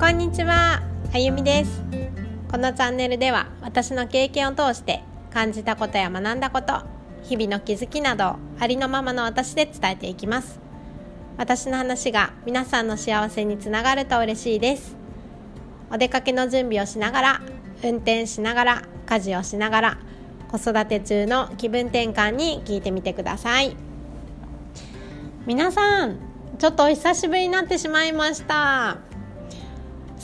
こんにちは、あゆみです。このチャンネルでは私の経験を通して感じたことや学んだこと日々の気づきなどありのままの私で伝えていきます。私の話が皆さんの幸せにつながると嬉しいです。お出かけの準備をしながら運転しながら家事をしながら子育て中の気分転換に聞いてみてください。皆さんちょっとお久しぶりになってしまいました。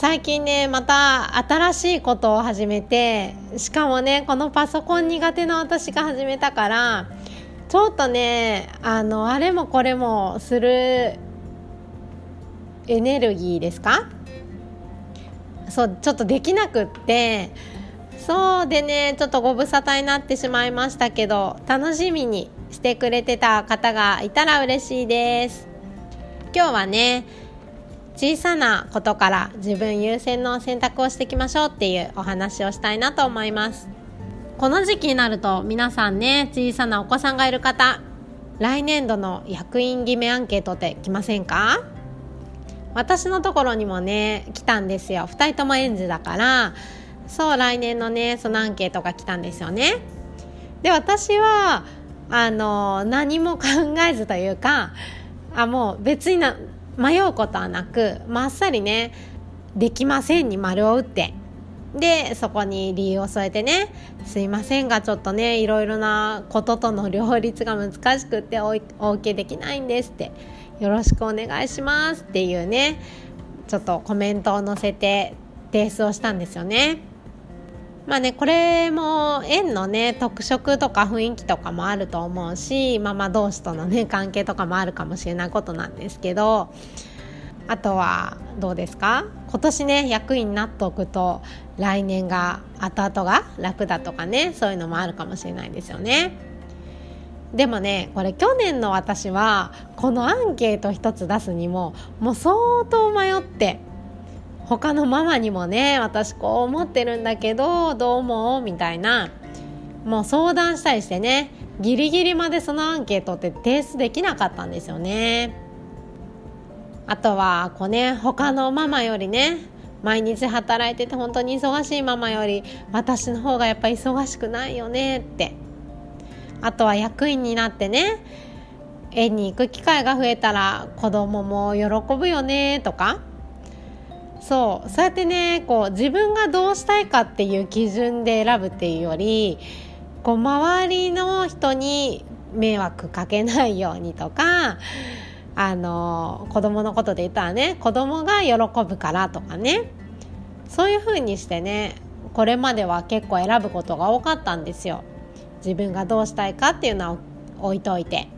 最近ねまた新しいことを始めてしかもねこのパソコン苦手な私が始めたからちょっとねあのあれもこれもするエネルギーですか？そうちょっとできなくってそうでねちょっとご無沙汰になってしまいましたけど楽しみにしてくれてた方がいたら嬉しいです。今日はね小さなことから自分優先の選択をしていきましょうっていうお話をしたいなと思います。この時期になると皆さんね小さなお子さんがいる方来年度の役員決めアンケートって来ませんか？私のところにもね来たんですよ。2人とも園児だから。そう来年のねそのアンケートが来たんですよね。で私はあの何も考えずというかあもう別にな迷うことはなくまっさりね「できません」に丸を打ってでそこに理由を添えてね「すいませんがちょっとねいろいろなこととの両立が難しくっておお受けできないんです」って「よろしくお願いします」っていうねちょっとコメントを載せて提出をしたんですよね。まあね、これも縁のね特色とか雰囲気とかもあると思うしママ同士とのね関係とかもあるかもしれないことなんですけどあとはどうですか？今年ね役員になっておくと来年が後々が楽だとかねそういうのもあるかもしれないですよね。でもねこれ去年の私はこのアンケート一つ出すにももう相当迷って他のママにもね私こう思ってるんだけどどう思う？みたいな。もう相談したりしてねギリギリまでそのアンケートって提出できなかったんですよね。あとはこうね他のママよりね毎日働いてて本当に忙しいママより私の方がやっぱ忙しくないよねって。あとは役員になってね園に行く機会が増えたら子供も喜ぶよねとか。そう。そうやってねこう自分がどうしたいかっていう基準で選ぶっていうよりこう周りの人に迷惑かけないようにとかあの子供のことで言ったらね子供が喜ぶからとかね。そういう風にしてねこれまでは結構選ぶことが多かったんですよ。自分がどうしたいかっていうのは置いといて。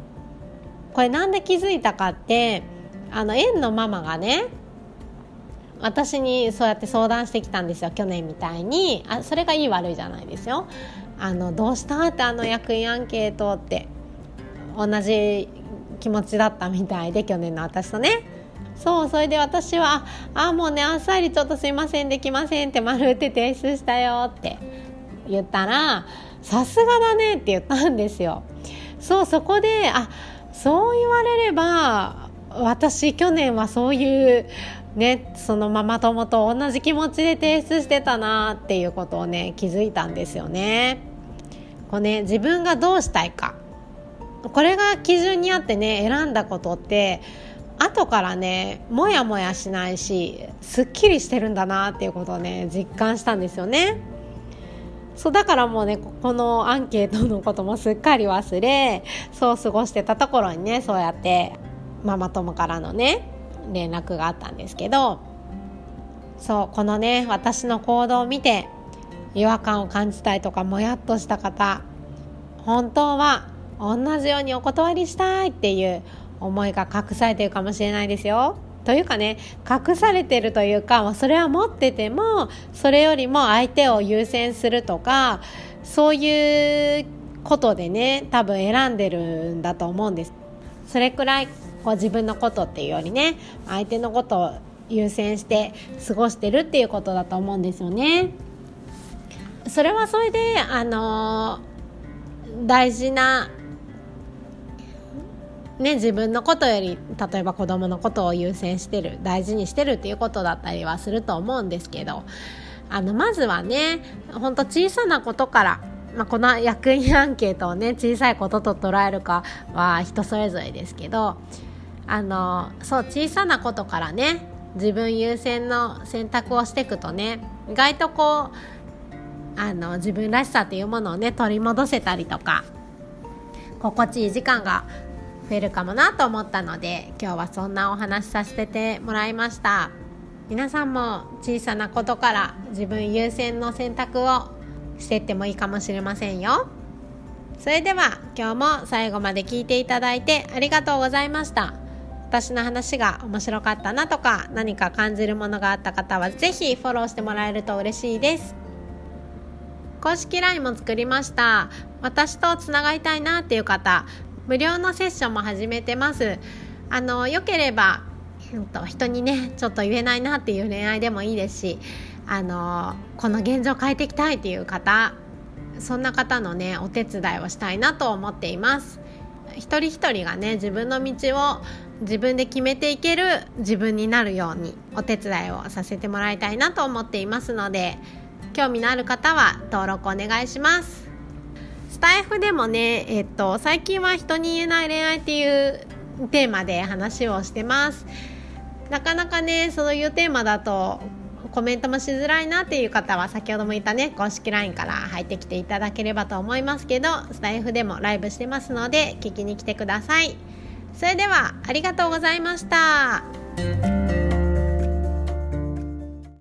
これなんで気づいたかってあの園のママがね私にそうやって相談してきたんですよ去年みたいに。あそれがいい悪いじゃないですよ。あのどうしたってあの役員アンケートって同じ気持ちだったみたいで去年の私とね。そうそれで私は「あもうねあっさりちょっとすいませんできません」って丸打って提出したよって言ったら「さすがだね」って言ったんですよ。そうそこであそう言われれば私去年はそういうね、そのママ友と同じ気持ちで提出してたなっていうことをね気づいたんですよね。こうね自分がどうしたいかこれが基準にあってね選んだことって後からねもやもやしないしすっきりしてるんだなっていうことをね実感したんですよね。そうだからもうねこのアンケートのこともすっかり忘れそう過ごしてたところにねそうやってママ友からのね連絡があったんですけどそうこのね私の行動を見て違和感を感じたいとかもやっとした方本当は同じようにお断りしたいっていう思いが隠されてるかもしれないですよ。というかね隠されてるというかそれは持っててもそれよりも相手を優先するとかそういうことでね多分選んでるんだと思うんです。それくらいこう自分のことっていうよりね相手のことを優先して過ごしてるっていうことだと思うんですよね。それはそれであの大事なね、自分のことより例えば子供のことを優先してる大事にしてるっていうことだったりはすると思うんですけどあのまずはねほんと小さなことからまあ、この役員アンケートをね小さいことと捉えるかは人それぞれですけどあのそう小さなことからね自分優先の選択をしていくとね意外とこうあの自分らしさっていうものをね取り戻せたりとか心地いい時間が増えるかもなと思ったので今日はそんなお話しさせてもらいました。皆さんも小さなことから自分優先の選択をしていってもいいかもしれませんよ。それでは今日も最後まで聞いていただいてありがとうございました。私の話が面白かったなとか何か感じるものがあった方は是非フォローしてもらえると嬉しいです。公式 LINE も作りました。私とつながりたいなっていう方無料のセッションも始めてます。あのよければ人にねちょっと言えないなっていう恋愛でもいいですしあのこの現状変えていきたいっていう方そんな方のねお手伝いをしたいなと思っています。一人一人がね自分の道を自分で決めていける自分になるようにお手伝いをさせてもらいたいなと思っていますので興味のある方は登録お願いします。スタイフでもね、えっと、最近は人に言えない恋愛っていうテーマで話をしてます。なかなかねそういうテーマだとコメントもしづらいなっていう方は先ほども言ったね公式 LINE から入ってきていただければと思いますけどスタイフでもライブしてますので聞きに来てください。それではありがとうございました。